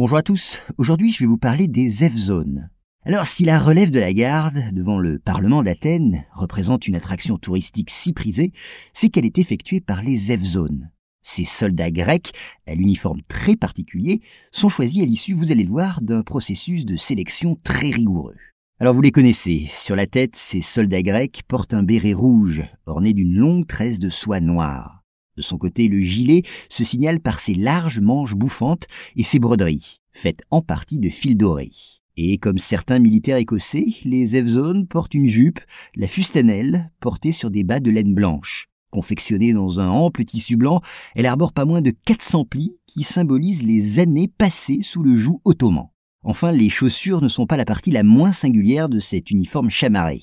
Bonjour à tous, aujourd'hui je vais vous parler des F-zones. Alors si la relève de la garde devant le Parlement d'Athènes représente une attraction touristique si prisée, c'est qu'elle est effectuée par les F-zones. Ces soldats grecs, à l'uniforme très particulier, sont choisis à l'issue, vous allez le voir, d'un processus de sélection très rigoureux. Alors vous les connaissez, sur la tête, ces soldats grecs portent un béret rouge, orné d'une longue tresse de soie noire. De son côté, le gilet se signale par ses larges manches bouffantes et ses broderies, faites en partie de fil doré. Et comme certains militaires écossais, les F-Zones portent une jupe, la fustanelle, portée sur des bas de laine blanche. Confectionnée dans un ample tissu blanc, elle arbore pas moins de 400 plis qui symbolisent les années passées sous le joug ottoman. Enfin, les chaussures ne sont pas la partie la moins singulière de cet uniforme chamarré.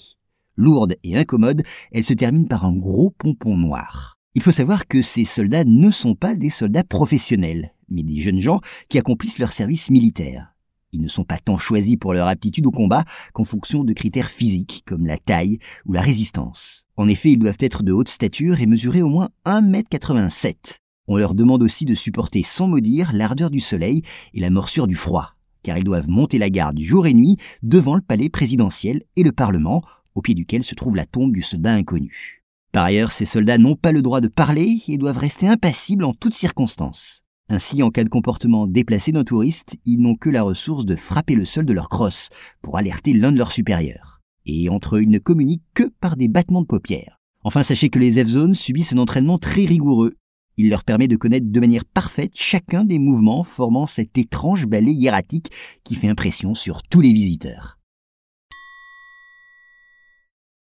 Lourde et incommode, elle se termine par un gros pompon noir. Il faut savoir que ces soldats ne sont pas des soldats professionnels, mais des jeunes gens qui accomplissent leur service militaire. Ils ne sont pas tant choisis pour leur aptitude au combat qu'en fonction de critères physiques comme la taille ou la résistance. En effet, ils doivent être de haute stature et mesurer au moins 1m87. On leur demande aussi de supporter sans maudire l'ardeur du soleil et la morsure du froid, car ils doivent monter la garde jour et nuit devant le palais présidentiel et le Parlement, au pied duquel se trouve la tombe du soldat inconnu. Par ailleurs, ces soldats n'ont pas le droit de parler et doivent rester impassibles en toutes circonstances. Ainsi, en cas de comportement déplacé d'un touriste, ils n'ont que la ressource de frapper le sol de leur crosse pour alerter l'un de leurs supérieurs. Et entre eux, ils ne communiquent que par des battements de paupières. Enfin, sachez que les F-Zones subissent un entraînement très rigoureux. Il leur permet de connaître de manière parfaite chacun des mouvements formant cet étrange ballet hiératique qui fait impression sur tous les visiteurs.